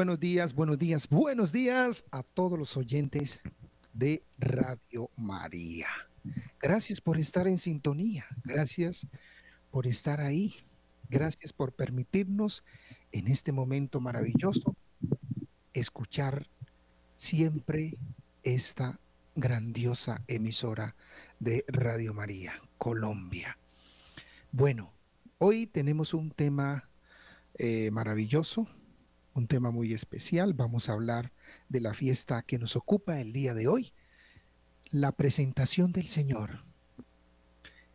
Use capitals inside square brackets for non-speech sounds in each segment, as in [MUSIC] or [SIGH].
buenos días, buenos días, buenos días a todos los oyentes de Radio María. Gracias por estar en sintonía, gracias por estar ahí, gracias por permitirnos en este momento maravilloso escuchar siempre esta grandiosa emisora de Radio María, Colombia. Bueno, hoy tenemos un tema eh, maravilloso, un tema muy especial. Vamos a hablar de la fiesta que nos ocupa el día de hoy, la presentación del Señor.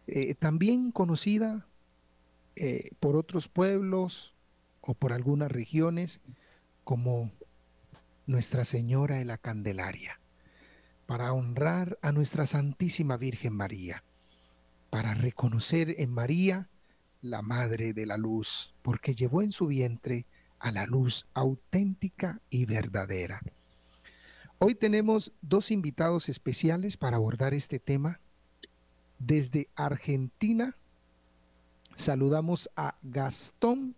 Eh, también conocida eh, por otros pueblos o por algunas regiones como Nuestra Señora de la Candelaria, para honrar a nuestra Santísima Virgen María, para reconocer en María la Madre de la Luz, porque llevó en su vientre a la luz auténtica y verdadera. Hoy tenemos dos invitados especiales para abordar este tema. Desde Argentina saludamos a Gastón.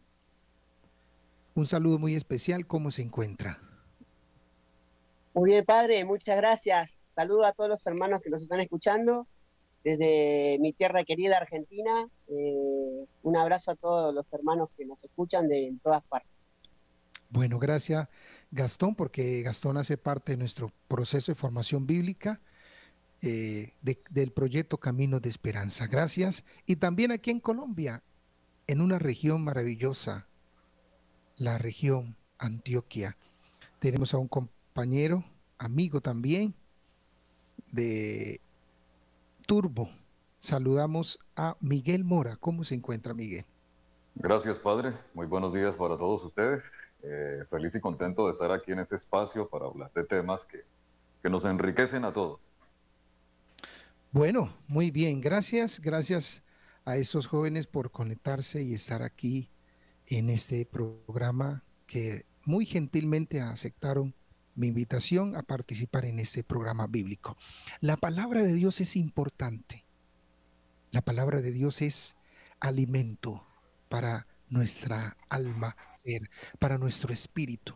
Un saludo muy especial. ¿Cómo se encuentra? Muy bien, padre. Muchas gracias. Saludo a todos los hermanos que nos están escuchando desde mi tierra querida Argentina. Eh, un abrazo a todos los hermanos que nos escuchan de todas partes. Bueno, gracias Gastón, porque Gastón hace parte de nuestro proceso de formación bíblica eh, del proyecto Camino de Esperanza. Gracias. Y también aquí en Colombia, en una región maravillosa, la región Antioquia. Tenemos a un compañero, amigo también de Turbo. Saludamos a Miguel Mora. ¿Cómo se encuentra Miguel? Gracias, Padre. Muy buenos días para todos ustedes. Eh, feliz y contento de estar aquí en este espacio para hablar de temas que, que nos enriquecen a todos. Bueno, muy bien, gracias, gracias a esos jóvenes por conectarse y estar aquí en este programa que muy gentilmente aceptaron mi invitación a participar en este programa bíblico. La palabra de Dios es importante. La palabra de Dios es alimento para nuestra alma, para nuestro espíritu.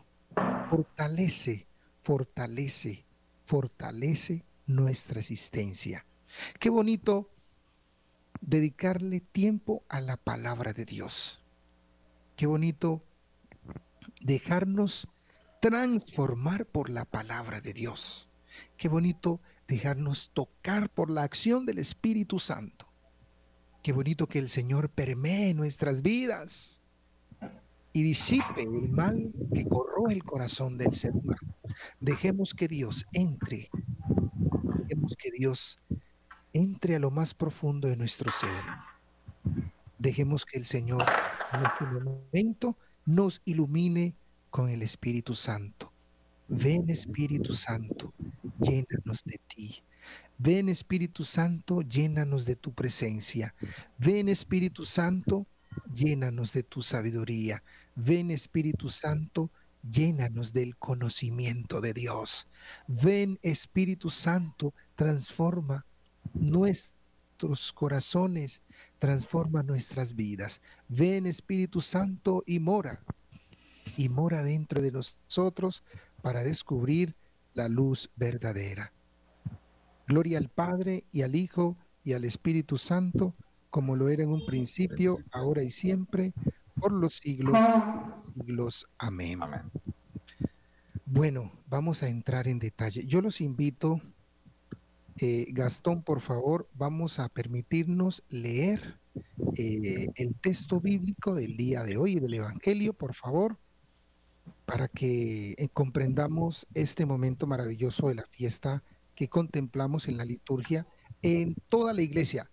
Fortalece, fortalece, fortalece nuestra existencia. Qué bonito dedicarle tiempo a la palabra de Dios. Qué bonito dejarnos transformar por la palabra de Dios. Qué bonito dejarnos tocar por la acción del Espíritu Santo. Qué bonito que el Señor permee nuestras vidas y disipe el mal que corroe el corazón del ser humano. Dejemos que Dios entre, dejemos que Dios entre a lo más profundo de nuestro ser. Dejemos que el Señor en este momento nos ilumine con el Espíritu Santo. Ven Espíritu Santo, llénanos de ti. Ven Espíritu Santo, llénanos de tu presencia. Ven Espíritu Santo, llénanos de tu sabiduría. Ven Espíritu Santo, llénanos del conocimiento de Dios. Ven Espíritu Santo, transforma nuestros corazones, transforma nuestras vidas. Ven Espíritu Santo y mora, y mora dentro de nosotros para descubrir la luz verdadera. Gloria al Padre y al Hijo y al Espíritu Santo, como lo era en un principio, ahora y siempre, por los siglos, siglos. Amén. Bueno, vamos a entrar en detalle. Yo los invito, eh, Gastón, por favor, vamos a permitirnos leer eh, el texto bíblico del día de hoy, del Evangelio, por favor, para que eh, comprendamos este momento maravilloso de la fiesta que contemplamos en la liturgia en toda la iglesia.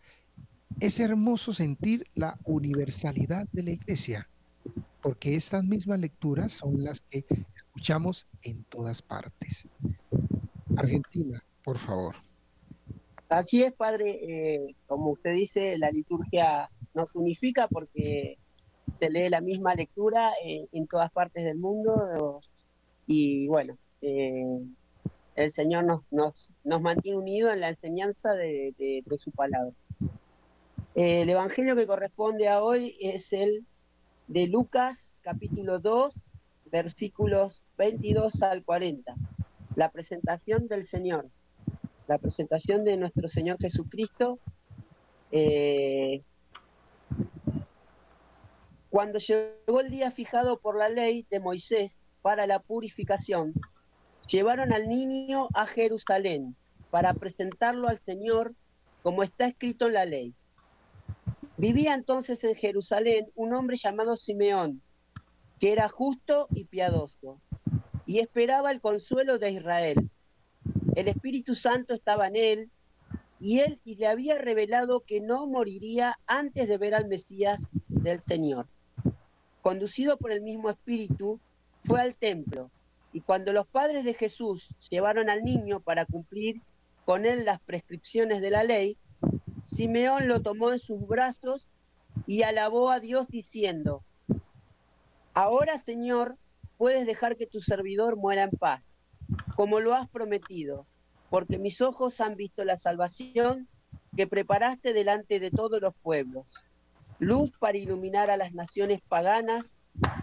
Es hermoso sentir la universalidad de la iglesia, porque estas mismas lecturas son las que escuchamos en todas partes. Argentina, por favor. Así es, padre. Eh, como usted dice, la liturgia nos unifica porque se lee la misma lectura en, todas partes del mundo y bueno, eh, el Señor nos, mantiene unidos en la enseñanza de su palabra. Eh, el evangelio que corresponde a hoy es el de Lucas capítulo 2, versículos 22 al 40. La presentación del Señor, la presentación de nuestro Señor Jesucristo. Eh, cuando llegó el día fijado por la ley de Moisés para la purificación, llevaron al niño a Jerusalén para presentarlo al Señor como está escrito en la ley. Vivía entonces en Jerusalén un hombre llamado Simeón, que era justo y piadoso, y esperaba el consuelo de Israel. El Espíritu Santo estaba en él, y él y le había revelado que no moriría antes de ver al Mesías del Señor. Conducido por el mismo Espíritu, fue al templo, y cuando los padres de Jesús llevaron al niño para cumplir con él las prescripciones de la ley, Simeón lo tomó en sus brazos y alabó a Dios diciendo, Ahora, Señor, puedes dejar que tu servidor muera en paz, como lo has prometido, porque mis ojos han visto la salvación que preparaste delante de todos los pueblos, luz para iluminar a las naciones paganas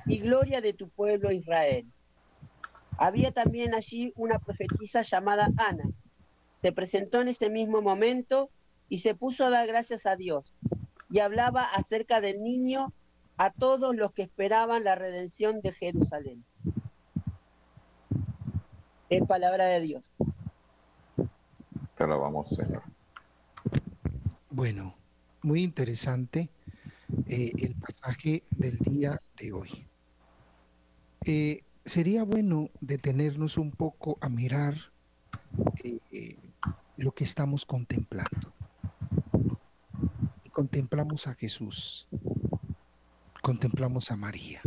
y gloria de tu pueblo Israel. Había también allí una profetisa llamada Ana. Se presentó en ese mismo momento y se puso a dar gracias a Dios y hablaba acerca del niño a todos los que esperaban la redención de Jerusalén. Es palabra de Dios. Te alabamos, Señor. Bueno, muy interesante eh, el pasaje del día de hoy. Eh, sería bueno detenernos un poco a mirar eh, lo que estamos contemplando. Y contemplamos a Jesús, contemplamos a María.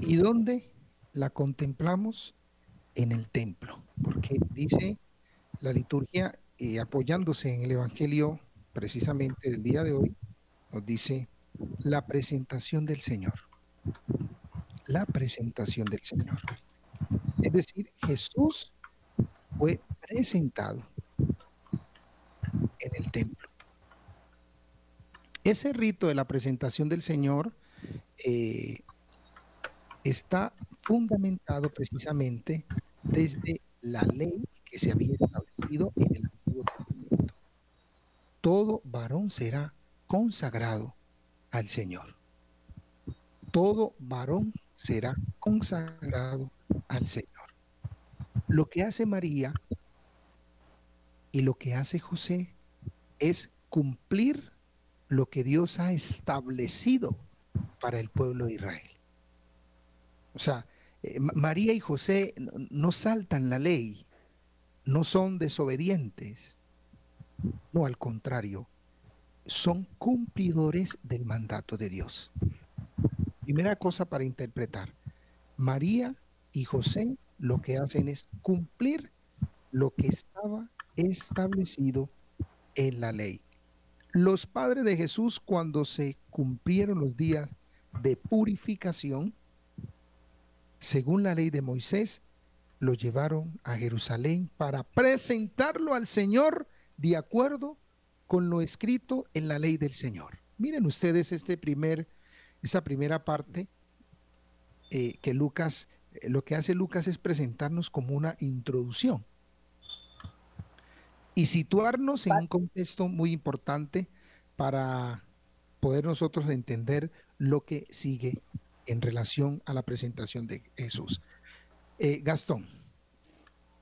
¿Y dónde la contemplamos? En el templo, porque dice la liturgia, apoyándose en el Evangelio precisamente del día de hoy, nos dice la presentación del Señor. La presentación del Señor. Es decir, Jesús fue presentado en el templo. Ese rito de la presentación del Señor eh, está fundamentado precisamente desde la ley que se había establecido en el Antiguo Testamento. Todo varón será consagrado al Señor. Todo varón será consagrado al Señor. Lo que hace María y lo que hace José es cumplir lo que Dios ha establecido para el pueblo de Israel. O sea, eh, María y José no saltan la ley, no son desobedientes, no al contrario, son cumplidores del mandato de Dios. Primera cosa para interpretar, María y José lo que hacen es cumplir lo que estaba establecido en la ley. Los padres de Jesús, cuando se cumplieron los días de purificación, según la ley de Moisés, lo llevaron a Jerusalén para presentarlo al Señor de acuerdo con lo escrito en la ley del Señor. Miren ustedes este primer, esa primera parte eh, que Lucas, eh, lo que hace Lucas es presentarnos como una introducción y situarnos en un contexto muy importante para poder nosotros entender lo que sigue en relación a la presentación de Jesús. Eh, Gastón.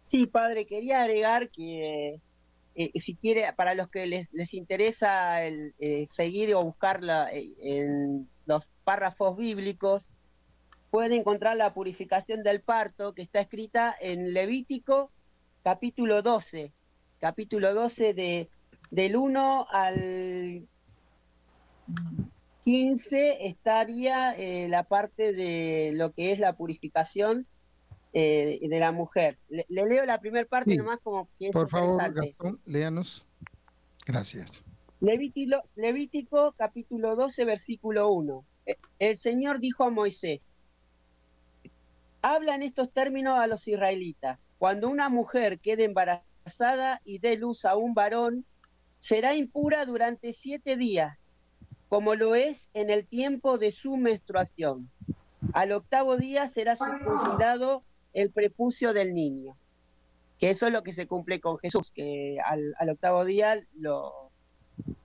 Sí, padre, quería agregar que eh, si quiere, para los que les, les interesa el, eh, seguir o buscarla en los párrafos bíblicos, pueden encontrar la purificación del parto que está escrita en Levítico capítulo 12, capítulo 12 de, del 1 al 15 estaría eh, la parte de lo que es la purificación eh, de la mujer. Le, leo la primera parte nomás como que Por favor, Gastón, léanos. Gracias. Levítico, Levítico capítulo 12, versículo 1. El Señor dijo a Moisés, habla en estos términos a los israelitas. Cuando una mujer quede embarazada, y dé luz a un varón, será impura durante siete días, como lo es en el tiempo de su menstruación. Al octavo día será circuncidado el prepucio del niño, que eso es lo que se cumple con Jesús, que al, octavo día lo,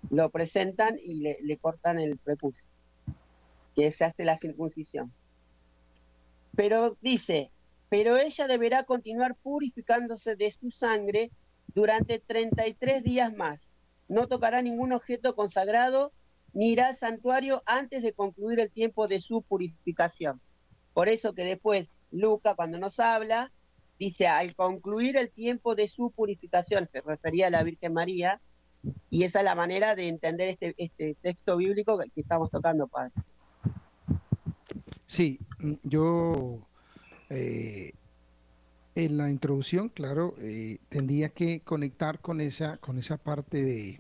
lo presentan y le, le cortan el prepucio, que se hace la circuncisión. Pero dice, pero ella deberá continuar purificándose de su sangre durante 33 días más. No tocará ningún objeto consagrado ni irá al santuario antes de concluir el tiempo de su purificación. Por eso que después Luca, cuando nos habla, dice, al concluir el tiempo de su purificación, se refería a la Virgen María, y esa es la manera de entender este, este texto bíblico que, estamos tocando, Padre. Sí, mm, yo eh, en la introducción, claro, eh, tendría que conectar con esa, con esa parte de,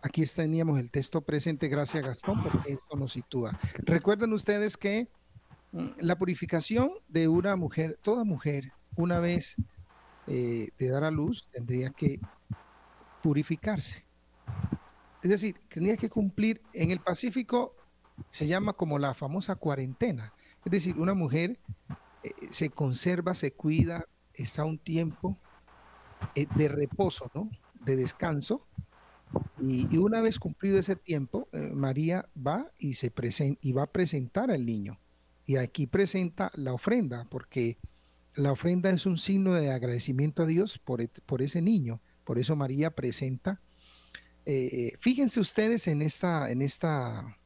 aquí teníamos el texto presente, gracias Gastón, porque esto nos sitúa. Recuerden ustedes que mm, la purificación de una mujer, toda mujer, una vez eh, de dar a luz, tendría que purificarse. Es decir, tendría que cumplir, en el Pacífico se llama como la famosa cuarentena. Es decir, una mujer eh, se conserva, se cuida, está un tiempo eh, de reposo, ¿no? De descanso. Y, una vez cumplido ese tiempo, eh, María va y, se y va a presentar al niño. Y aquí presenta la ofrenda, porque la ofrenda es un signo de agradecimiento a Dios por, por ese niño. Por eso María presenta. fíjense ustedes en esta, en esta,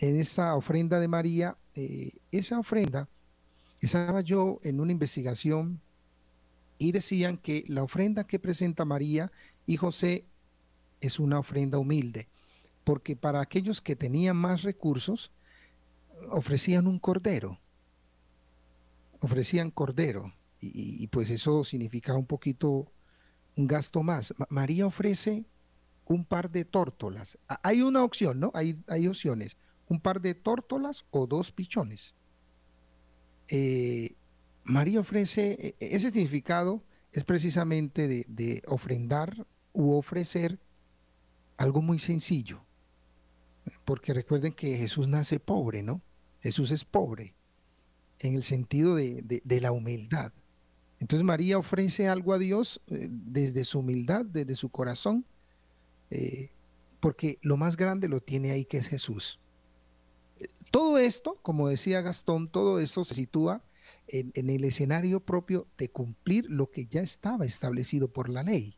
en esta ofrenda de María. esa ofrenda estaba yo en una investigación y decían que la ofrenda que presenta María y José es una ofrenda humilde, porque para aquellos que tenían más recursos, ofrecían un cordero, ofrecían cordero, y, pues eso significaba un poquito un gasto más. María ofrece un par de tórtolas. Hay una opción, ¿no? Hay, hay opciones. Un par de tórtolas o dos pichones. Eh, María ofrece, e, e, ese significado es precisamente de, ofrendar u ofrecer algo muy sencillo. Porque recuerden que Jesús nace pobre, ¿no? Jesús es pobre en el sentido de, la humildad. Entonces María ofrece algo a Dios eh, desde su humildad, desde su corazón, eh, porque lo más grande lo tiene ahí que es Jesús. Todo esto, como decía Gastón, todo esto se sitúa en, el escenario propio de cumplir lo que ya estaba establecido por la ley.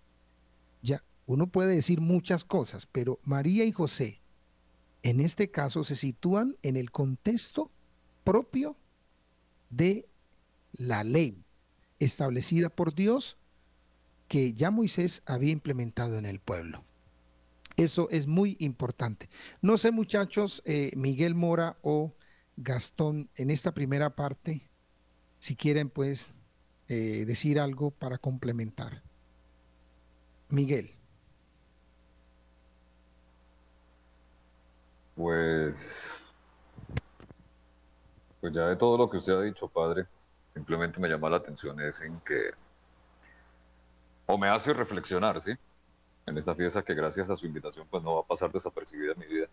Ya, uno puede decir muchas cosas, pero María y José, en este caso, se sitúan en el contexto propio de la ley establecida por Dios que ya Moisés había implementado en el pueblo. Eso es muy importante. No sé, muchachos, eh, Miguel Mora o Gastón, en esta primera parte, si quieren, pues, eh, decir algo para complementar. Miguel. Pues, pues ya de todo lo que usted ha dicho, padre, simplemente me llama la atención es en que, o me hace reflexionar, ¿sí? En esta fiesta que gracias a su invitación pues no va a pasar desapercibida en mi vida.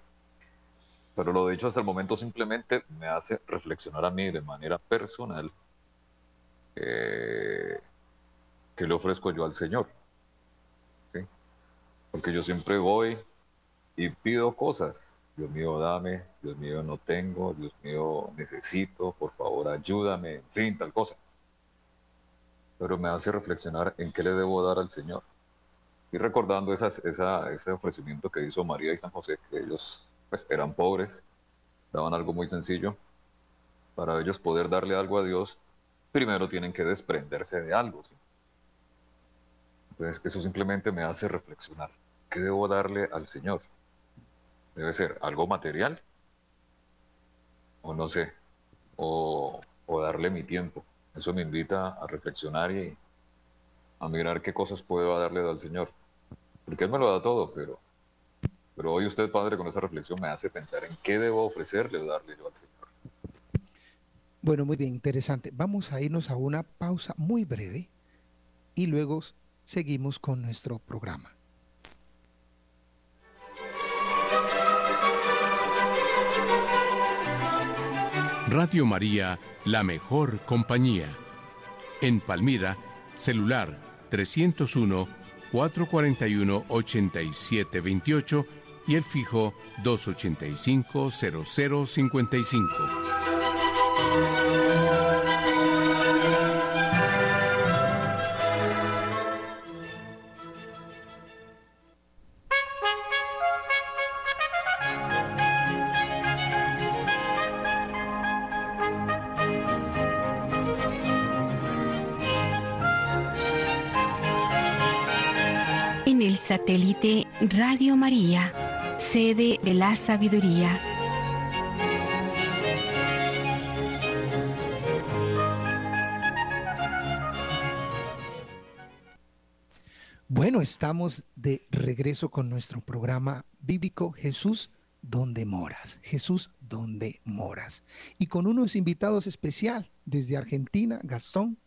Pero lo dicho hasta el momento simplemente me hace reflexionar a mí de manera personal eh, que le ofrezco yo al Señor. ¿sí? Porque yo siempre voy y pido cosas. Dios mío, dame, Dios mío, no tengo, Dios mío, necesito, por favor, ayúdame, en fin, tal cosa. Pero me hace reflexionar en qué le debo dar al Señor y recordando ese ofrecimiento que hizo María y San José, que ellos pues, eran pobres, daban algo muy sencillo. Para ellos poder darle algo a Dios, primero tienen que desprenderse de algo. Entonces, eso simplemente me hace reflexionar. ¿Qué debo darle al Señor? ¿Debe ser algo material? O no sé, o darle mi tiempo. Eso me invita a reflexionar y a mirar qué cosas puedo darle al Señor porque Él me lo da todo, pero, pero hoy usted, Padre, con esa reflexión me hace pensar en qué debo ofrecerle o darle yo al Señor. Bueno, muy bien, interesante. Vamos a irnos a una pausa muy breve y luego seguimos con nuestro programa. Radio María, la mejor compañía. En Palmira, celular 301-441-8728 y el fijo 285-0055. Satélite Radio María, sede de la sabiduría. Bueno, estamos de regreso con nuestro programa bíblico Jesús donde moras, Jesús donde moras. Y con unos invitados especial desde Argentina, Gastón,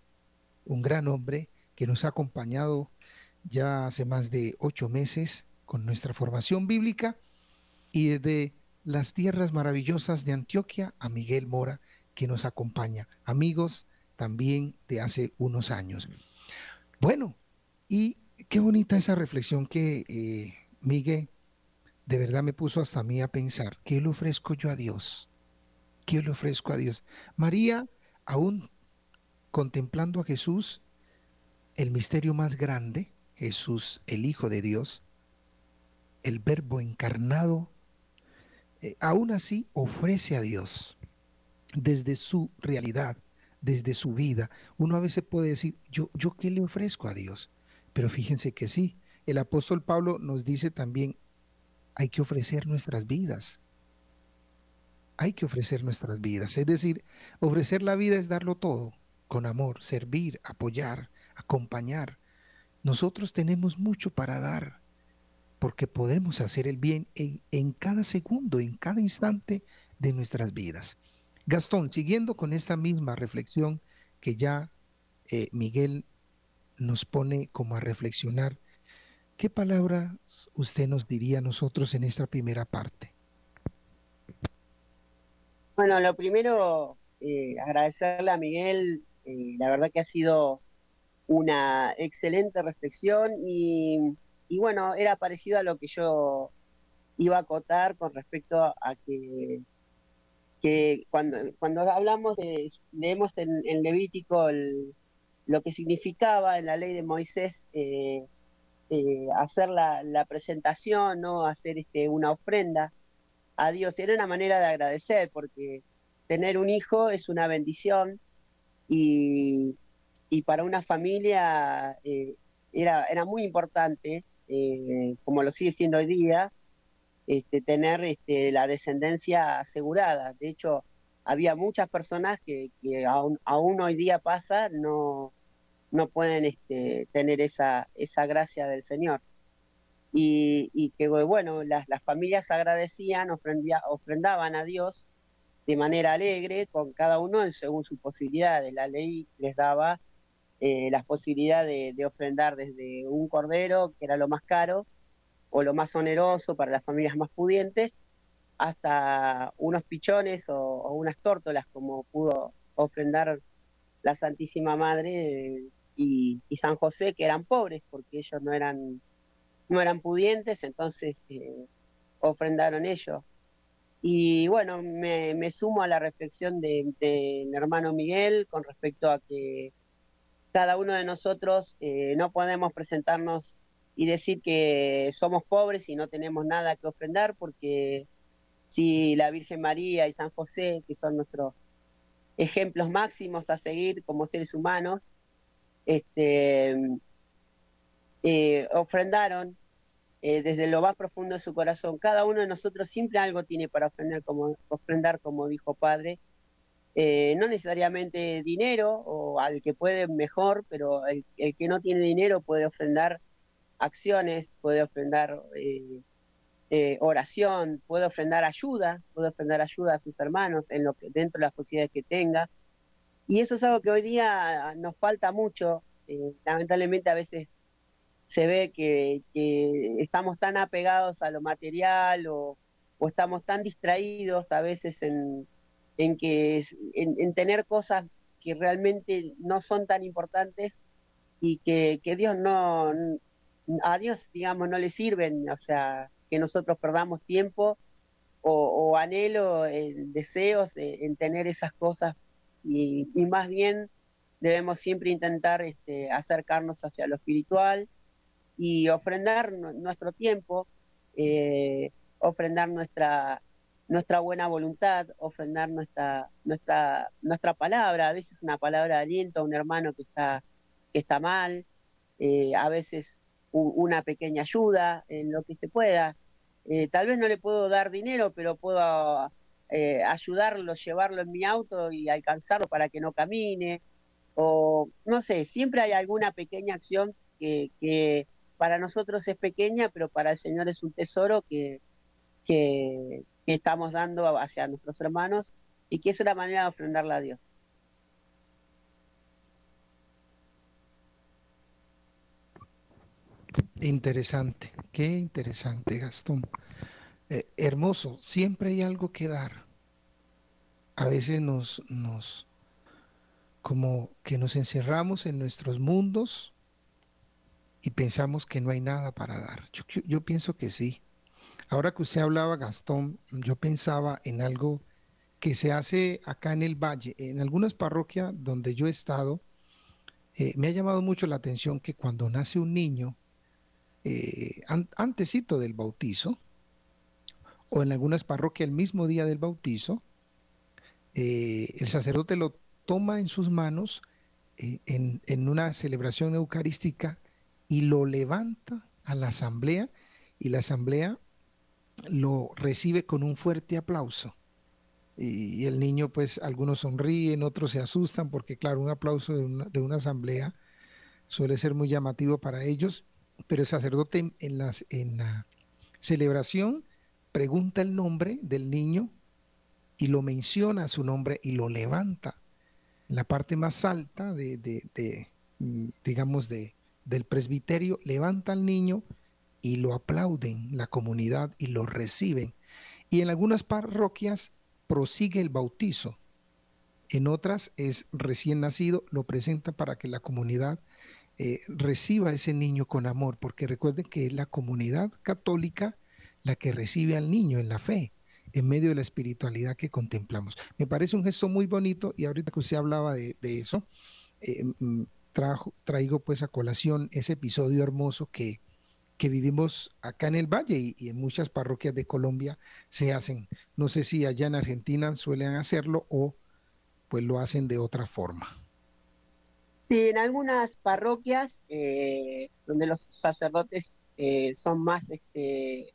un gran hombre que nos ha acompañado ya hace más de ocho meses con nuestra formación bíblica y desde las tierras maravillosas de Antioquia a Miguel Mora que nos acompaña, amigos también de hace unos años. Bueno, y qué bonita esa reflexión que eh, Miguel de verdad me puso hasta a mí a pensar, ¿qué le ofrezco yo a Dios? ¿Qué le ofrezco a Dios? María, aún contemplando a Jesús, el misterio más grande, Jesús, el Hijo de Dios, el Verbo encarnado, eh, aún así ofrece a Dios desde su realidad, desde su vida. Uno a veces puede decir, yo, yo qué le ofrezco a Dios, pero fíjense que sí, el apóstol Pablo nos dice también, hay que ofrecer nuestras vidas. Hay que ofrecer nuestras vidas. Es decir, ofrecer la vida es darlo todo, con amor, servir, apoyar, acompañar, nosotros tenemos mucho para dar, porque podemos hacer el bien en, cada segundo, en cada instante de nuestras vidas. Gastón, siguiendo con esta misma reflexión que ya eh, Miguel nos pone como a reflexionar, ¿qué palabras usted nos diría a nosotros en esta primera parte? Bueno, lo primero, eh, agradecerle a Miguel, eh, la verdad que ha sido una excelente reflexión y, bueno, era parecido a lo que yo iba a acotar con respecto a que, cuando, cuando hablamos de, leemos en, Levítico lo que significaba en la ley de Moisés eh, eh, hacer la, presentación, ¿no? hacer este, una ofrenda a Dios. Era una manera de agradecer porque tener un hijo es una bendición y, y para una familia eh, era, era muy importante, eh, como lo sigue siendo hoy día, este, tener este, la descendencia asegurada. De hecho, había muchas personas que, aún, hoy día pasa, no, no pueden este, tener esa, esa gracia del Señor. Y, que, bueno, las, las familias agradecían, ofrendaban a Dios de manera alegre, con cada uno según sus posibilidades. La ley les daba eh, las posibilidades de, ofrendar desde un cordero, que era lo más caro, o lo más oneroso para las familias más pudientes, hasta unos pichones o, unas tórtolas, como pudo ofrendar la Santísima Madre y, San José, que eran pobres, porque ellos no eran, no eran pudientes, entonces eh, ofrendaron ellos. Y bueno, me, sumo a la reflexión del de hermano Miguel con respecto a que cada uno de nosotros eh, no podemos presentarnos y decir que somos pobres y no tenemos nada que ofrendar, porque si la Virgen María y San José, que son nuestros ejemplos máximos a seguir como seres humanos, este, eh, ofrendaron eh, desde lo más profundo de su corazón. Cada uno de nosotros siempre algo tiene para ofrendar, como, ofrendar, como dijo Padre, eh, no necesariamente dinero, o al que puede mejor, pero el, que no tiene dinero puede ofrendar acciones, puede ofrendar eh, eh, oración, puede ofrendar ayuda, puede ofrendar ayuda a sus hermanos en lo que, dentro de las posibilidades que tenga. Y eso es algo que hoy día nos falta mucho. lamentablemente a veces se ve que, estamos tan apegados a lo material o, o estamos tan distraídos a veces en, en que en, tener cosas que realmente no son tan importantes y que, que Dios no, a Dios, digamos, no le sirven, o sea, que nosotros perdamos tiempo o, anhelo, deseos en tener esas cosas y, más bien debemos siempre intentar este, acercarnos hacia lo espiritual y ofrendar nuestro tiempo, eh, ofrendar nuestra, nuestra buena voluntad, ofrendar nuestra, nuestra, nuestra palabra, a veces una palabra de aliento a un hermano que está, que está mal, eh, a veces una pequeña ayuda en lo que se pueda. Eh, tal vez no le puedo dar dinero, pero puedo eh, ayudarlo, llevarlo en mi auto y alcanzarlo para que no camine. O no sé, siempre hay alguna pequeña acción que, que para nosotros es pequeña, pero para el Señor es un tesoro que, que, estamos dando hacia nuestros hermanos y que es una manera de ofrendarla a Dios. Interesante, qué interesante, Gastón. Eh, hermoso, siempre hay algo que dar. A veces nos, nos, como que nos encerramos en nuestros mundos y pensamos que no hay nada para dar. Yo, yo pienso que sí. Ahora que usted hablaba, Gastón, yo pensaba en algo que se hace acá en el Valle, en algunas parroquias donde yo he estado, eh, me ha llamado mucho la atención que cuando nace un niño, eh, antesito del bautizo, o en algunas parroquias el mismo día del bautizo, eh, el sacerdote lo toma en sus manos eh, en, en, una celebración eucarística y lo levanta a la asamblea y la asamblea lo recibe con un fuerte aplauso. Y, el niño, pues algunos sonríen, otros se asustan porque, claro, un aplauso de una, de una asamblea suele ser muy llamativo para ellos pero el sacerdote en, las, en la celebración pregunta el nombre del niño y lo menciona su nombre y lo levanta. La parte más alta de, de, mm, digamos, de, del presbiterio, levanta al niño y lo aplauden la comunidad y lo reciben. Y en algunas parroquias prosigue el bautizo. En otras es recién nacido, lo presenta para que la comunidad eh, reciba a ese niño con amor, porque recuerden que es la comunidad católica la que recibe al niño en la fe, en medio de la espiritualidad que contemplamos. Me parece un gesto muy bonito y ahorita que usted hablaba de, eso, eh, mm, traigo pues a colación ese episodio hermoso que, que vivimos acá en el Valle y, en muchas parroquias de Colombia se hacen. No sé si allá en Argentina suelen hacerlo o pues lo hacen de otra forma. Sí, en algunas parroquias eh, donde los sacerdotes eh, son más, este,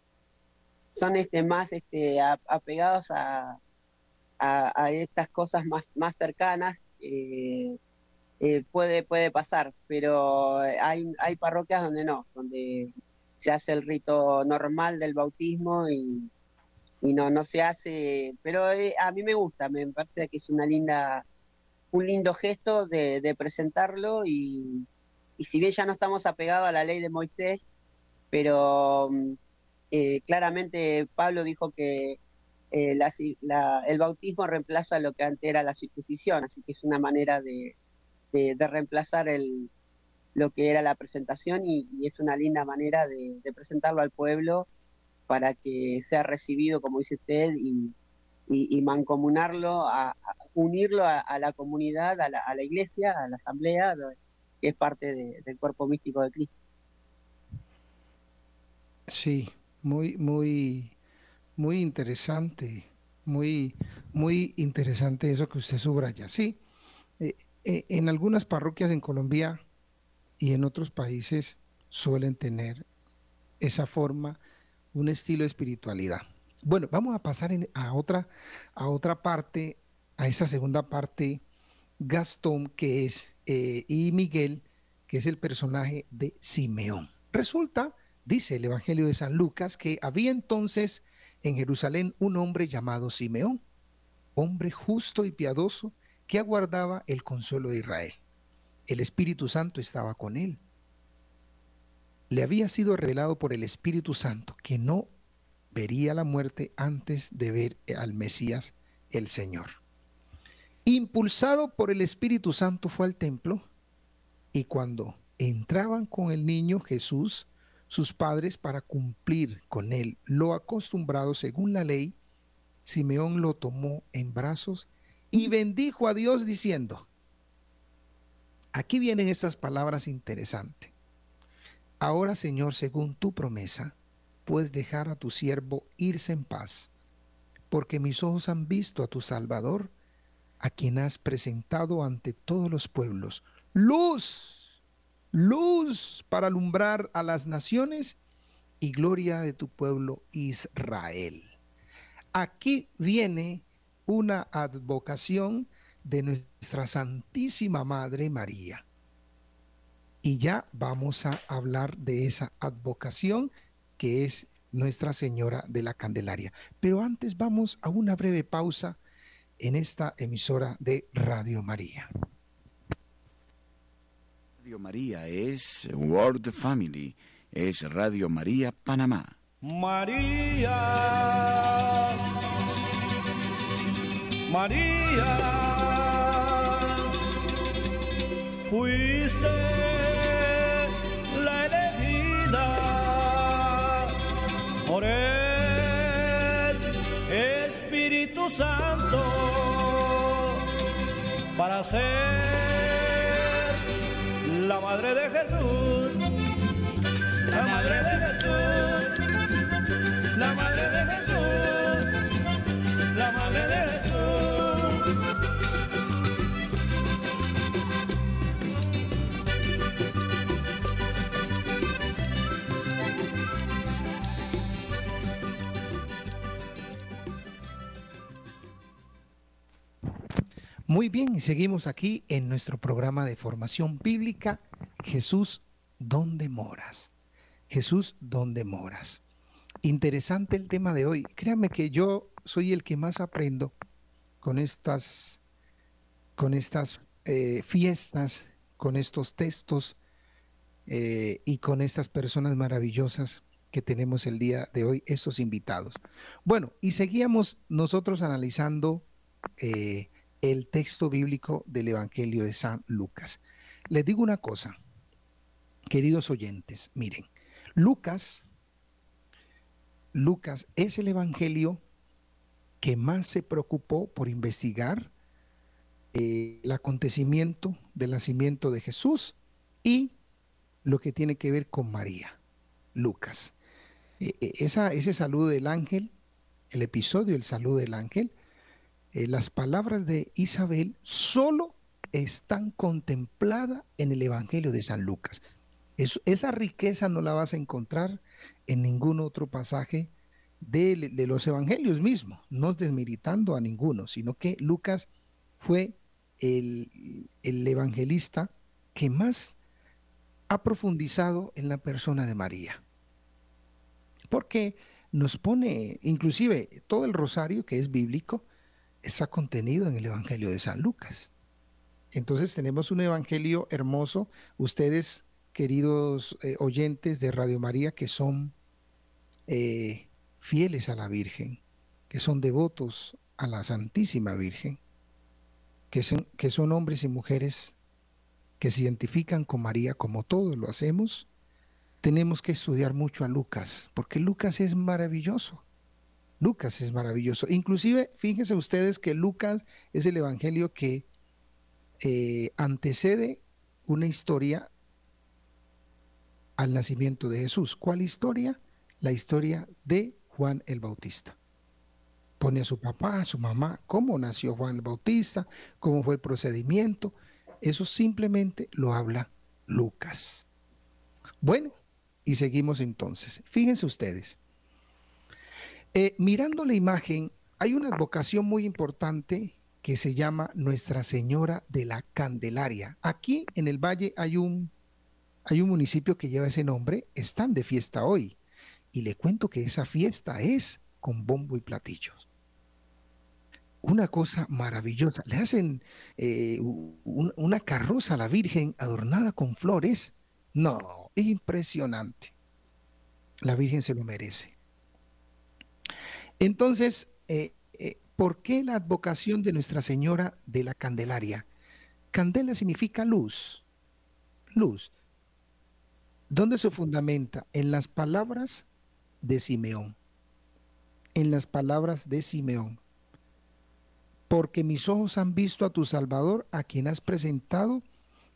son este, más este, apegados a, a, estas cosas más, más cercanas, eh, puede, puede pasar, pero hay, hay parroquias donde no, donde se hace el rito normal del bautismo y, no, no se hace, pero a mí me gusta, me parece que es una linda un lindo gesto de, presentarlo y, si bien ya no estamos apegados a la ley de Moisés, pero mm, eh, claramente Pablo dijo que eh, el bautismo reemplaza lo que antes era la circuncisión, así que es una manera de, reemplazar el, lo que era la presentación y, es una linda manera de, presentarlo al pueblo para que sea recibido, como dice usted, y, mancomunarlo, a, unirlo a, la comunidad, a la, iglesia, a la asamblea, que es parte del cuerpo místico de Cristo. Sí, muy, muy, muy interesante, muy, muy interesante eso que usted subraya. Sí, eh, eh, en algunas parroquias en Colombia y en otros países suelen tener esa forma, un estilo de espiritualidad. Bueno, vamos a pasar a, otra, a otra parte, a esa segunda parte, Gastón, que es, eh, y Miguel, que es el personaje de Simeón. Resulta, dice el Evangelio de San Lucas, que había entonces en Jerusalén un hombre llamado Simeón, hombre justo y piadoso, que aguardaba el consuelo de Israel. El Espíritu Santo estaba con él. Le había sido revelado por el Espíritu Santo que no vería la muerte antes de ver al Mesías el Señor. impulsado por el Espíritu Santo, fue al templo y cuando entraban con el niño Jesús, sus padres, para cumplir con él lo acostumbrado según la ley, Simeón lo tomó en brazos y bendijo a Dios diciendo, aquí vienen estas palabras interesantes. Ahora, Señor, según tu promesa, puedes dejar a tu siervo irse en paz, porque mis ojos han visto a tu Salvador, a quien has presentado ante todos los pueblos. Luz, luz para alumbrar a las naciones y gloria de tu pueblo Israel. Aquí viene una advocación de nuestra Santísima Madre María. Y ya vamos a hablar de esa advocación que es Nuestra Señora de la Candelaria. Pero antes vamos a una breve pausa en esta emisora de Radio María. Radio María es World Family, es Radio María Panamá. María, María, fuiste la elegida. Por el Espíritu Santo para ser la madre de Jesús, la madre de Muy bien, seguimos aquí en nuestro programa de formación bíblica, Jesús, ¿dónde moras? Jesús, ¿dónde moras? Interesante el tema de hoy. Créame que yo soy el que más aprendo con estas, con estas eh, fiestas, con estos textos eh, y con estas personas maravillosas que tenemos el día de hoy, estos invitados. Bueno, y seguíamos nosotros analizando eh, el texto bíblico del Evangelio de San Lucas. Les digo una cosa, queridos oyentes, miren, Lucas, Lucas es el Evangelio que más se preocupó por investigar eh, el acontecimiento del nacimiento de Jesús y lo que tiene que ver con María, Lucas. Eh, esa, ese saludo del ángel, el episodio del saludo del ángel, eh, las palabras de Isabel solo están contempladas en el Evangelio de San Lucas. esa riqueza no la vas a encontrar en ningún otro pasaje de, de los Evangelios mismos, no desmilitando a ninguno, sino que Lucas fue el evangelista que más ha profundizado en la persona de María. Porque nos pone, inclusive todo el rosario que es bíblico, está contenido en el Evangelio de San Lucas. Entonces tenemos un Evangelio hermoso. Ustedes, queridos eh, oyentes de Radio María, que son eh, fieles a la Virgen, que son devotos a la Santísima Virgen, que son, que son hombres y mujeres que se identifican con María como todos lo hacemos, tenemos que estudiar mucho a Lucas, porque Lucas es maravilloso. Lucas es maravilloso. Inclusive, fíjense ustedes que Lucas es el evangelio que eh, antecede una historia al nacimiento de Jesús. ¿Cuál historia? La historia de Juan el Bautista. Pone a su papá, a su mamá, cómo nació Juan el Bautista, cómo fue el procedimiento. Eso simplemente lo habla Lucas. Bueno, y seguimos entonces. Fíjense ustedes. Eh, mirando la imagen, hay una advocación muy importante que se llama Nuestra Señora de la Candelaria. Aquí en el valle hay un, hay un municipio que lleva ese nombre, están de fiesta hoy. Y le cuento que esa fiesta es con bombo y platillos. Una cosa maravillosa. Le hacen eh, una carroza a la Virgen adornada con flores. No, impresionante. La Virgen se lo merece. Entonces, eh, eh, ¿Por qué la advocación de Nuestra Señora de la Candelaria? Candela significa luz, luz. ¿Dónde se fundamenta? En las palabras de Simeón. En las palabras de Simeón. Porque mis ojos han visto a tu Salvador, a quien has presentado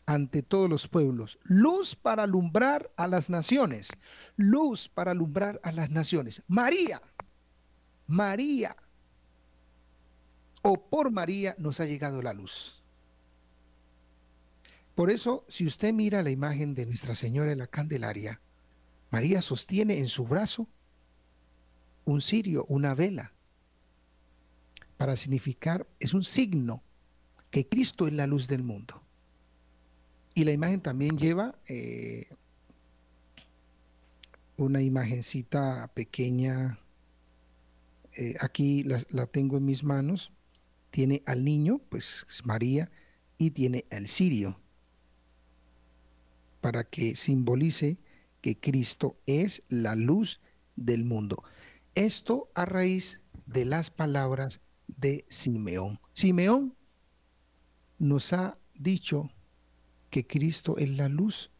ante todos los pueblos. Luz para alumbrar a las naciones. Luz para alumbrar a las naciones. María, María, o por María nos ha llegado la luz. Por eso, si usted mira la imagen de Nuestra Señora en la Candelaria, María sostiene en su brazo un cirio, una vela, para significar, es un signo que Cristo es la luz del mundo. Y la imagen también lleva eh, una imagencita pequeña, eh, aquí la, la tengo en mis manos, tiene al niño, pues es María, y tiene al cirio, para que simbolice que Cristo es la luz del mundo. Esto a raíz de las palabras de Simeón. Simeón nos ha dicho que Cristo es la luz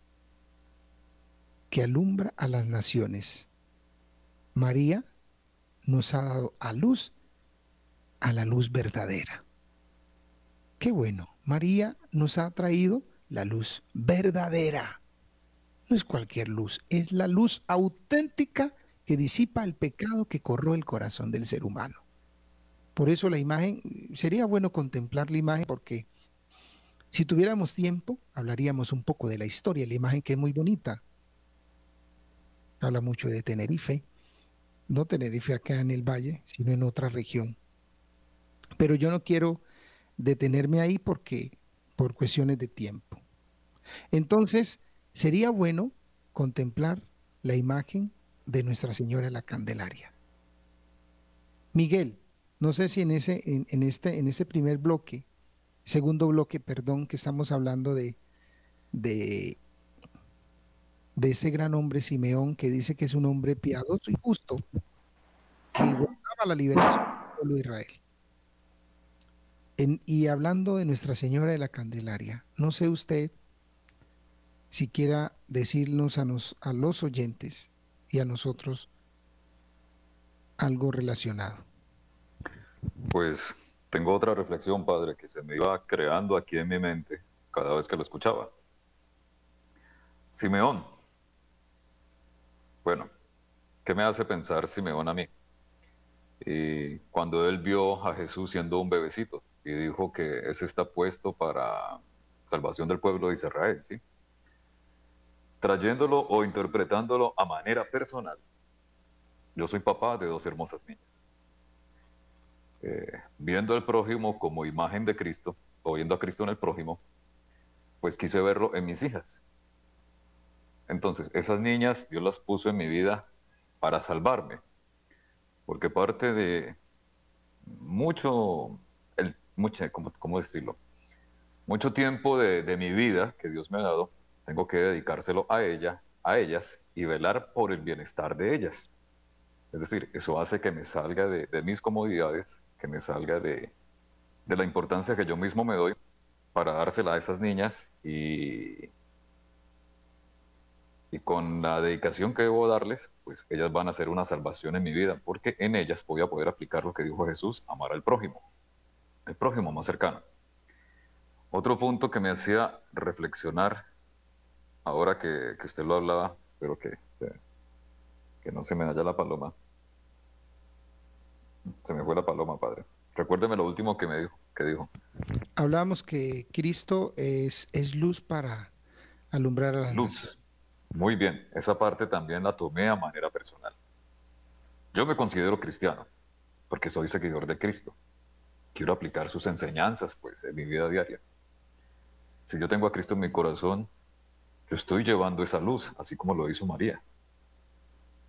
que alumbra a las naciones. María nos ha dado a luz a la luz verdadera. Qué bueno, María nos ha traído la luz verdadera. No es cualquier luz, es la luz auténtica que disipa el pecado que corroe el corazón del ser humano. Por eso la imagen, sería bueno contemplar la imagen porque si tuviéramos tiempo, hablaríamos un poco de la historia, la imagen que es muy bonita. Habla mucho de Tenerife, no Tenerife acá en el valle, sino en otra región. Pero yo no quiero detenerme ahí porque por cuestiones de tiempo. Entonces, sería bueno contemplar la imagen de Nuestra Señora la Candelaria. Miguel, no sé si en ese, en este, en ese primer bloque, segundo bloque, perdón, que estamos hablando de, de, de ese gran hombre Simeón que dice que es un hombre piadoso y justo, que guardaba la liberación del pueblo de Israel. En- y hablando de Nuestra Señora de la Candelaria, no sé usted si quiera decirnos a, nos, a los oyentes y a nosotros algo relacionado. Pues tengo otra reflexión, padre, que se me iba creando aquí en mi mente cada vez que lo escuchaba. Simeón. Bueno, ¿qué me hace pensar Simeón a mí? Y cuando él vio a Jesús siendo un bebecito y dijo que ese está puesto para salvación del pueblo de Israel, ¿sí? Trayéndolo o interpretándolo a manera personal. Yo soy papá de dos hermosas niñas eh, viendo al prójimo como imagen de Cristo, o viendo a Cristo en el prójimo, pues quise verlo en mis hijas. Entonces, esas niñas Dios las puso en mi vida para salvarme, porque parte de mucho, el, mucha, ¿cómo, decirlo? Mucho tiempo de, de mi vida que Dios me ha dado, tengo que dedicárselo a ella, a ellas, y velar por el bienestar de ellas. Es decir, eso hace que me salga de, de mis comodidades, que me salga de, de la importancia que yo mismo me doy para dársela a esas niñas y, y con la dedicación que debo darles, pues ellas van a ser una salvación en mi vida, porque en ellas voy a poder aplicar lo que dijo Jesús, amar al prójimo, el prójimo más cercano. Otro punto que me hacía reflexionar, ahora que, que usted lo hablaba, espero que, se- que no se me vaya la paloma. Se me fue la paloma, padre. Recuérdeme lo último que me dijo, que dijo. Hablamos que Cristo es, es luz para alumbrar a las Luz. naciones. Muy bien, esa parte también la tomé a manera personal. Yo me considero cristiano, porque soy seguidor de Cristo. Quiero aplicar sus enseñanzas, pues, en mi vida diaria. Si yo tengo a Cristo en mi corazón, yo estoy llevando esa luz, así como lo hizo María.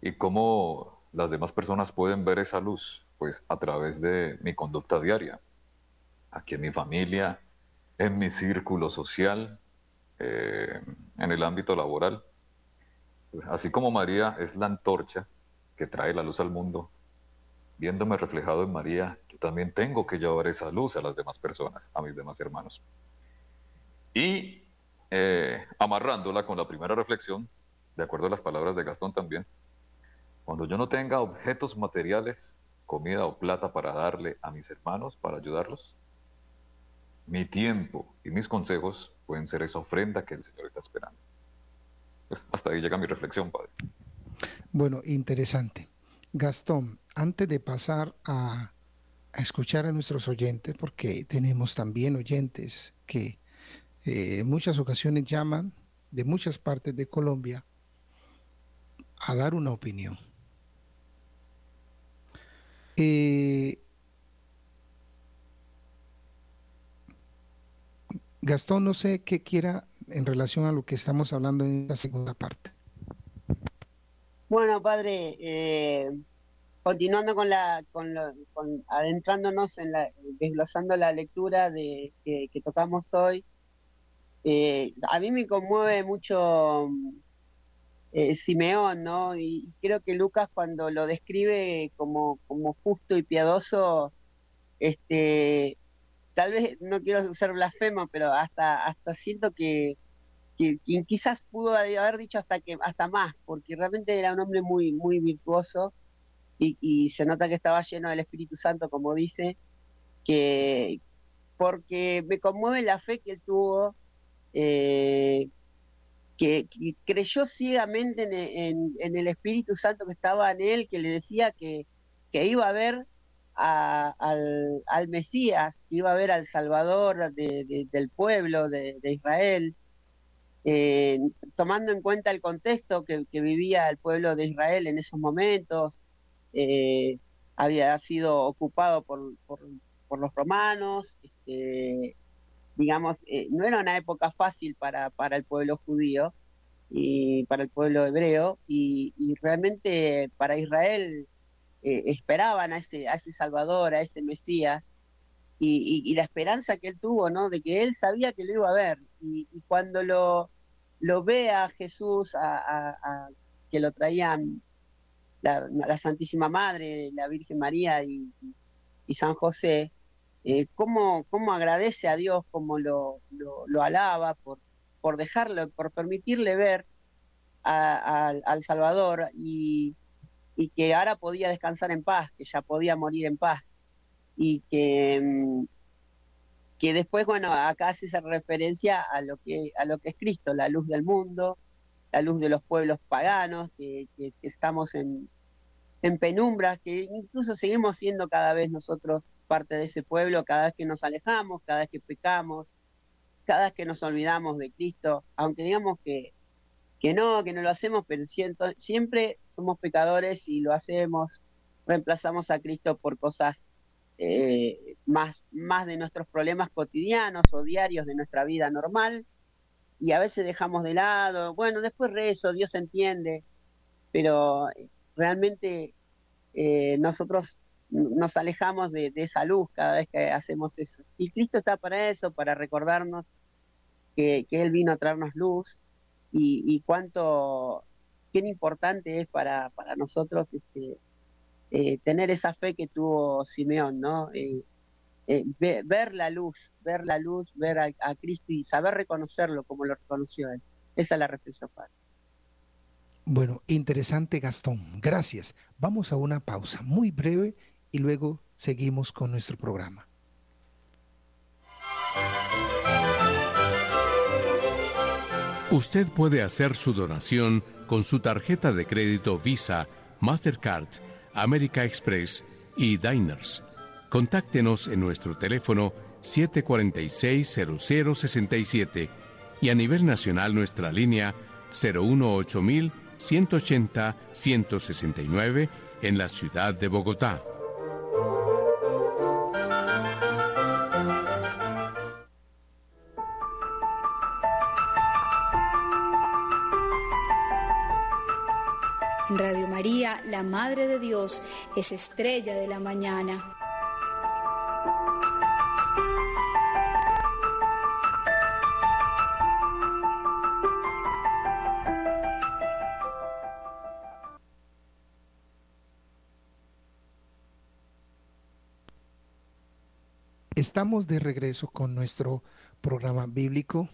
¿Y cómo las demás personas pueden ver esa luz? Pues a través de mi conducta diaria, aquí en mi familia, en mi círculo social, eh, en el ámbito laboral. Así como María es la antorcha que trae la luz al mundo, viéndome reflejado en María, yo también tengo que llevar esa luz a las demás personas, a mis demás hermanos. Y eh, amarrándola con la primera reflexión, de acuerdo a las palabras de Gastón también, cuando yo no tenga objetos materiales, comida o plata para darle a mis hermanos, para ayudarlos, mi tiempo y mis consejos pueden ser esa ofrenda que el Señor está esperando. [LAUGHS] Hasta ahí llega mi reflexión, Padre. Bueno, interesante. Gastón, antes de pasar a, a escuchar a nuestros oyentes, porque tenemos también oyentes que eh, en muchas ocasiones llaman de muchas partes de Colombia a dar una opinión. Eh, Gastón, no sé qué quiera en relación a lo que estamos hablando en la segunda parte. Bueno, padre, eh, continuando con la, con, lo- adentrándonos en la, desglosando la lectura de que, tocamos hoy, eh, a mí me conmueve mucho eh, Simeón, ¿no? Y, y creo que Lucas cuando lo describe como, como justo y piadoso, este, tal vez no quiero ser blasfemo, pero hasta, hasta siento que, quizás pudo haber dicho hasta que hasta más, porque realmente era un hombre muy, virtuoso y, se nota que estaba lleno del Espíritu Santo, como dice, que porque me conmueve la fe que él tuvo, eh, que, creyó ciegamente en, el Espíritu Santo que estaba en él, que le decía que, iba a ver al, Mesías, iba a ver al Salvador de- de- del pueblo de Israel, eh, tomando en cuenta el contexto que, vivía el pueblo de Israel en esos momentos, eh, había sido ocupado por, por, los romanos, este, digamos, eh, no era una época fácil para, para el pueblo judío y para el pueblo hebreo, y, realmente para Israel esperaban a ese, a ese Salvador, a ese Mesías, y, y- y la esperanza que él tuvo, ¿no? De que él sabía que lo iba a ver, y, cuando lo, lo ve a Jesús, a, que lo traían la, Santísima Madre, la Virgen María y, y San José, eh, cómo, cómo agradece a Dios, cómo lo, lo, alaba por, por dejarlo, por permitirle ver al Salvador y, y que ahora podía descansar en paz, que ya podía morir en paz y que, mm, que después, bueno, acá hace referencia a lo que, a lo que es Cristo, la luz del mundo, la luz de los pueblos paganos, que estamos en, en penumbras, que incluso seguimos siendo cada vez nosotros parte de ese pueblo, cada vez que nos alejamos, cada vez que pecamos, cada vez que nos olvidamos de Cristo, aunque digamos que, que no, que no lo hacemos, pero siento, siempre somos pecadores y lo hacemos, reemplazamos a Cristo por cosas eh, más, más de nuestros problemas cotidianos o diarios de nuestra vida normal, y a veces dejamos de lado, bueno, después rezo, Dios entiende, pero realmente eh, nosotros nos alejamos de, de esa luz cada vez que hacemos eso. Y Cristo está para eso, para recordarnos que, que Él vino a traernos luz y, y cuánto, qué importante es para, para nosotros este, eh, tener esa fe que tuvo Simeón, ¿no? Eh, eh, ve- ver la luz, ver la luz, ver a, a Cristo y saber reconocerlo como lo reconoció Él. Esa es la reflexión, Padre. Bueno, interesante Gastón, gracias. Vamos a una pausa muy breve y luego seguimos con nuestro programa. Usted puede hacer su donación con su tarjeta de crédito Visa, Mastercard, America Express y Diners. Contáctenos en nuestro teléfono 746-0067 y a nivel nacional nuestra línea 018 180 169 en la ciudad de Bogotá. la Madre de Dios es estrella de la mañana. Estamos de regreso con nuestro programa bíblico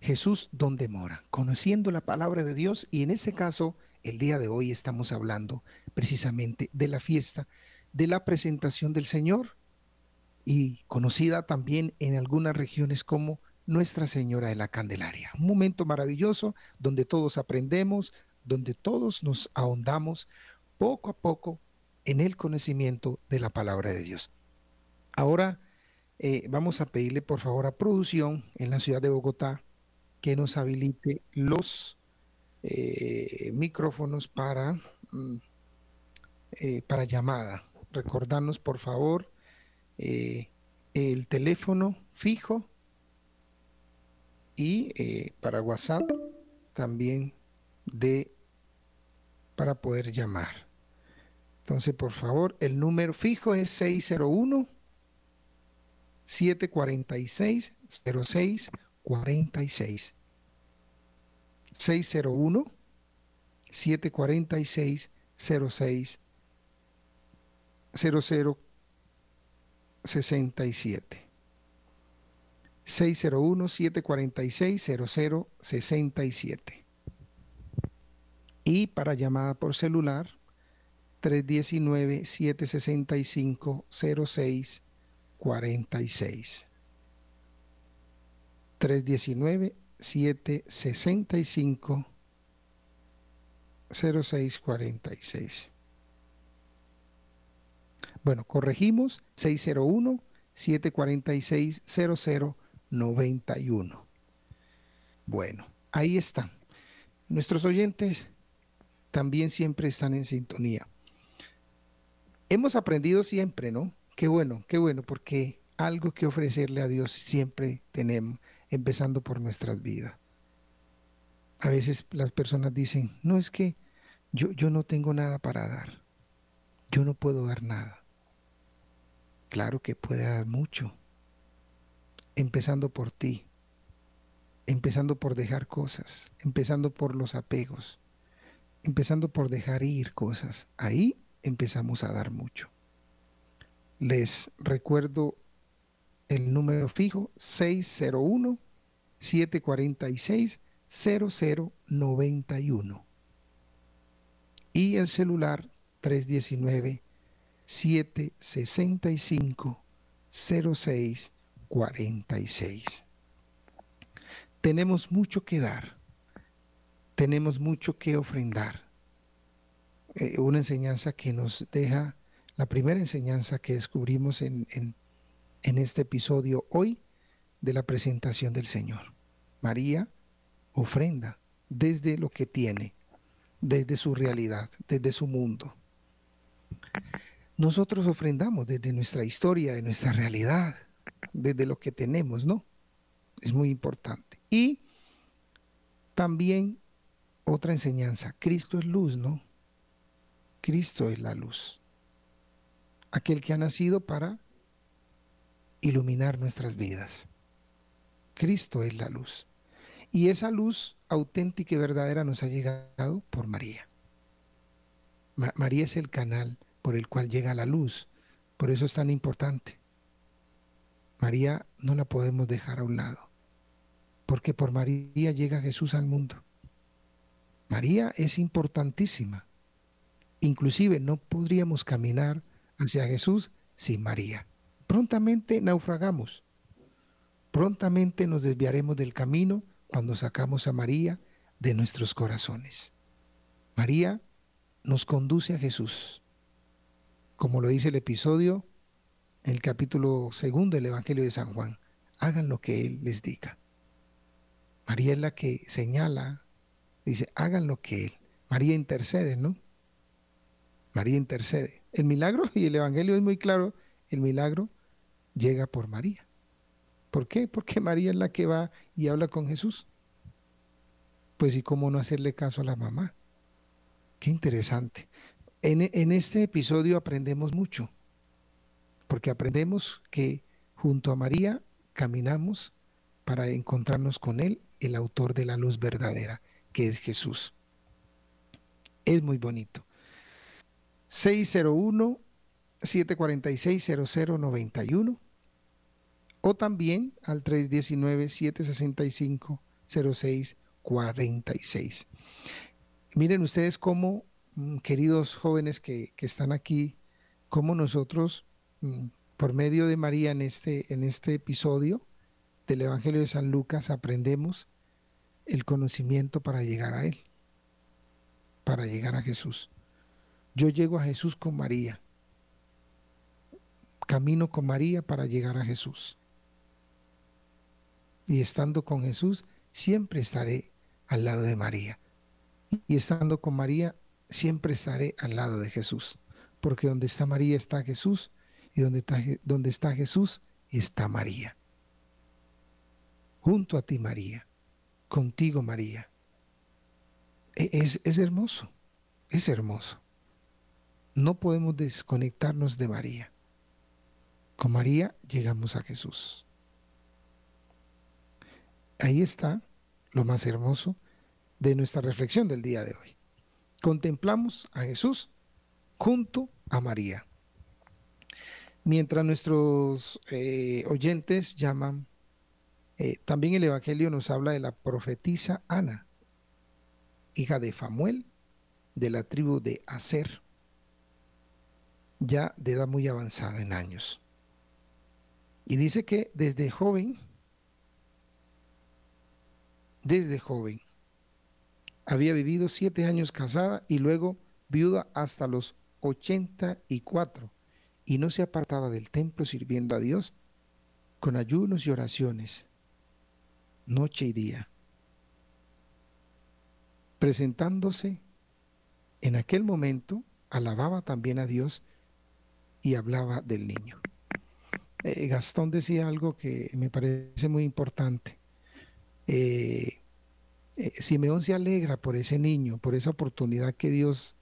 Jesús donde mora, conociendo la palabra de Dios y en este caso el día de hoy estamos hablando precisamente de la fiesta de la presentación del Señor y conocida también en algunas regiones como Nuestra Señora de la Candelaria. Un momento maravilloso donde todos aprendemos, donde todos nos ahondamos poco a poco en el conocimiento de la palabra de Dios. Ahora eh, vamos a pedirle por favor a producción en la ciudad de Bogotá que nos habilite los eh, micrófonos para, mm, eh, para llamada. Recordarnos por favor el teléfono fijo y para WhatsApp también de para poder llamar. Entonces, por favor, el número fijo es 601 746 0646. 601 746 06 0067. 601 746 0067. Y para llamada por celular 319 765 06 46. 319 765 0646. Bueno, corregimos 601 746 0091. Bueno, ahí están. Nuestros oyentes también siempre están en sintonía. Hemos aprendido siempre, ¿no? Qué bueno, qué bueno, porque algo que ofrecerle a Dios siempre tenemos, empezando por nuestras vidas. A veces las personas dicen, no es que yo, yo no tengo nada para dar, yo no puedo dar nada. Claro que puede dar mucho, empezando por ti, empezando por dejar cosas, empezando por los apegos, empezando por dejar ir cosas. Ahí empezamos a dar mucho. Les recuerdo el número fijo 601 746 0091 y el celular 319 765 0646. Tenemos mucho que dar, tenemos mucho que ofrendar. Eh, una enseñanza que nos deja la primera enseñanza que descubrimos en, en este episodio hoy de la presentación del Señor. María ofrenda desde lo que tiene, desde su realidad, desde su mundo. Nosotros ofrendamos desde nuestra historia, de nuestra realidad, desde lo que tenemos, ¿no? Es muy importante. Y también otra enseñanza, Cristo es luz, ¿no? Cristo es la luz aquel que ha nacido para iluminar nuestras vidas. Cristo es la luz. Y esa luz auténtica y verdadera nos ha llegado por María. María es el canal por el cual llega la luz. Por eso es tan importante. María no la podemos dejar a un lado. Porque por María llega Jesús al mundo. María es importantísima. Inclusive no podríamos caminar hacia Jesús sin María. Prontamente naufragamos. Prontamente nos desviaremos del camino cuando sacamos a María de nuestros corazones. María nos conduce a Jesús. Como lo dice el episodio, el capítulo segundo del Evangelio de San Juan, hagan lo que Él les diga. María es la que señala, dice, hagan lo que Él. María intercede, ¿no? María intercede. El milagro, [LAUGHS] y el Evangelio es muy claro, el milagro llega por María. ¿Por qué? Porque María es la que va y habla con Jesús. Pues y cómo no hacerle caso a la mamá. Qué interesante. En, en este episodio aprendemos mucho, porque aprendemos que junto a María caminamos para encontrarnos con Él, el autor de la luz verdadera, que es Jesús. Es muy bonito. 601 746 0091 o también al 319-765-0646. Miren ustedes cómo, mm, queridos jóvenes que, que están aquí, cómo nosotros, mm, por medio de María en este, en este episodio del Evangelio de San Lucas, aprendemos el conocimiento para llegar a Él, para llegar a Jesús. Yo llego a Jesús con María, camino con María para llegar a Jesús. Y estando con Jesús, siempre estaré al lado de María. Y estando con María, siempre estaré al lado de Jesús. Porque donde está María está Jesús, y donde está, Jesús está María. Junto a ti, María. Contigo, María. E, es, es hermoso, es hermoso. No podemos desconectarnos de María. Con María llegamos a Jesús. Ahí está lo más hermoso de nuestra reflexión del día de hoy. Contemplamos a Jesús junto a María. Mientras nuestros eh, oyentes llaman, eh, también el Evangelio nos habla de la profetisa Ana, hija de Famuel, de la tribu de Aser, ya de edad muy avanzada en años. Y dice que desde joven, desde joven, había vivido siete años casada y luego viuda hasta los 84 y no se apartaba del templo sirviendo a Dios con ayunos y oraciones, noche y día, presentándose en aquel momento, alababa también a Dios y hablaba del niño. Eh, Gastón decía algo que me parece muy importante. Eh, eh, Simeón se alegra por ese niño, por esa oportunidad que Dios,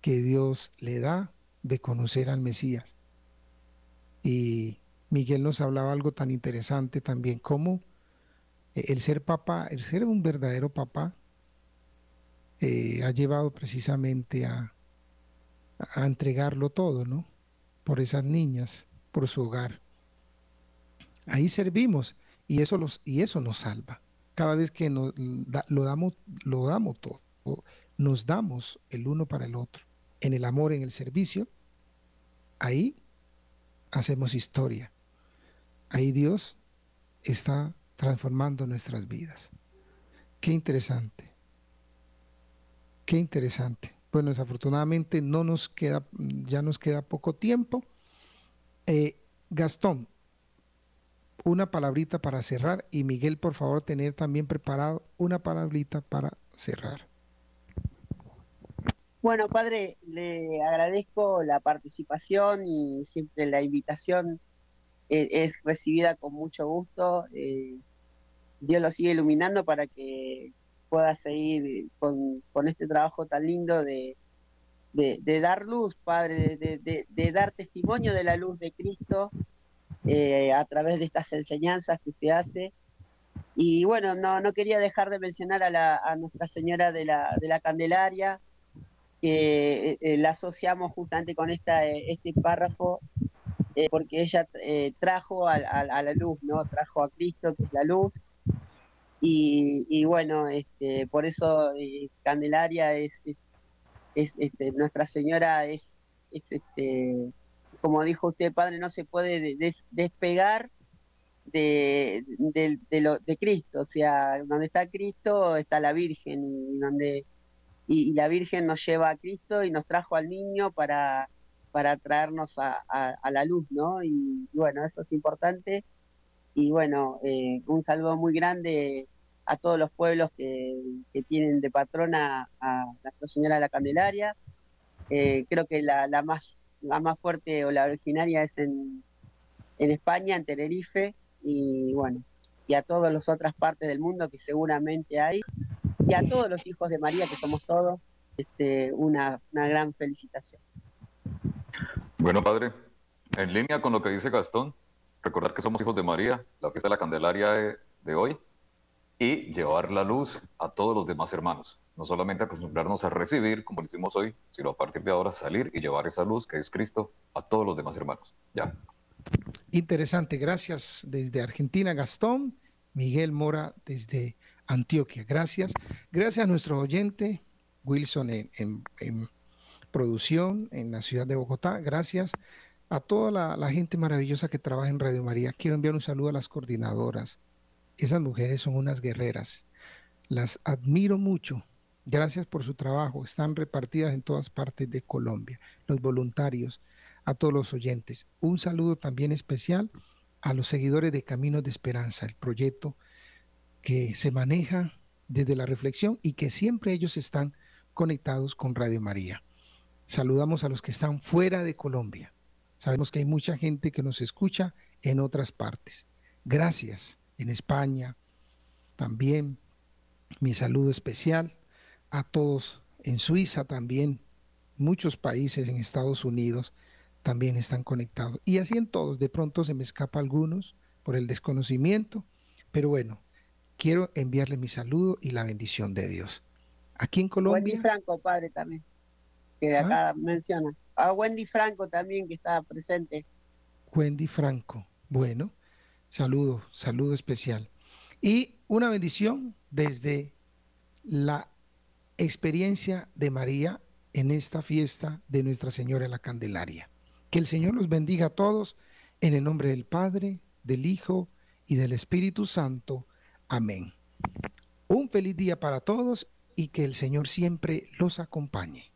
que Dios le da de conocer al Mesías. Y Miguel nos hablaba algo tan interesante también, como el ser papá, el ser un verdadero papá, ha llevado precisamente a, a entregarlo todo, ¿no? Por esas niñas, por su hogar. Ahí servimos y eso, los, y eso nos salva. Cada vez que nos, lo, damos, lo damos todo, nos damos el uno para el otro, en el amor, en el servicio, ahí hacemos historia. Ahí Dios está transformando nuestras vidas. Qué interesante. Qué interesante. Bueno, desafortunadamente no nos queda, ya nos queda poco tiempo. Eh, Gastón, una palabrita para cerrar y Miguel, por favor, tener también preparado una palabrita para cerrar. Bueno, padre, le agradezco la participación y siempre la invitación eh, es recibida con mucho gusto. Eh, Dios lo sigue iluminando para que pueda seguir con, este trabajo tan lindo de, de, dar luz, Padre, de, de, dar testimonio de la luz de Cristo eh, a través de estas enseñanzas que usted hace. Y bueno, no, no quería dejar de mencionar a, la, a Nuestra Señora de la, de la Candelaria, que eh, eh, la asociamos justamente con esta, este párrafo, porque ella trajo a, la luz, ¿no? Trajo a Cristo, que es la luz. Y, y bueno, este, por eso Candelaria es, es, es este, Nuestra Señora es, es este, como dijo usted, padre, no se puede despegar de, de Cristo. O sea, donde está Cristo está la Virgen y, donde, y, la Virgen nos lleva a Cristo y nos trajo al niño para, para traernos a, la luz, ¿no? Y, bueno, eso es importante. Y bueno, eh, un saludo muy grande a todos los pueblos que, tienen de patrona a Nuestra Señora de la Candelaria. Eh, creo que la, la más la más fuerte o la originaria es en, España, en Tenerife, y bueno, y a todas las otras partes del mundo que seguramente hay, y a todos los hijos de María, que somos todos, este, una, gran felicitación. Bueno, padre, en línea con lo que dice Gastón, recordar que somos hijos de María, la fiesta de la Candelaria de hoy, y llevar la luz a todos los demás hermanos no solamente acostumbrarnos a recibir, como lo hicimos hoy, sino a partir de ahora salir y llevar esa luz que es Cristo a todos los demás hermanos. Ya. Interesante, gracias desde Argentina, Gastón, Miguel Mora desde Antioquia, gracias. Gracias a nuestro oyente Wilson en, producción en la ciudad de Bogotá, gracias a toda la, gente maravillosa que trabaja en Radio María. Quiero enviar un saludo a las coordinadoras. Esas mujeres son unas guerreras. Las admiro mucho. Gracias por su trabajo. Están repartidas en todas partes de Colombia. Los voluntarios, a todos los oyentes. Un saludo también especial a los seguidores de Caminos de Esperanza, el proyecto que se maneja desde la reflexión y que siempre ellos están conectados con Radio María. Saludamos a los que están fuera de Colombia. Sabemos que hay mucha gente que nos escucha en otras partes. Gracias. En España también. Mi saludo especial a todos. En Suiza también. Muchos países en Estados Unidos también están conectados. Y así en todos. De pronto se me escapa algunos por el desconocimiento. Pero bueno, quiero enviarle mi saludo y la bendición de Dios. Aquí en Colombia. Wendy Franco, padre, también. Que ¿Ah? acá menciona a Wendy Franco también que está presente. Wendy Franco, bueno, saludo, saludo especial. Y una bendición desde la experiencia de María en esta fiesta de Nuestra Señora la Candelaria. Que el Señor los bendiga a todos en el nombre del Padre, del Hijo y del Espíritu Santo. Amén. Un feliz día para todos y que el Señor siempre los acompañe.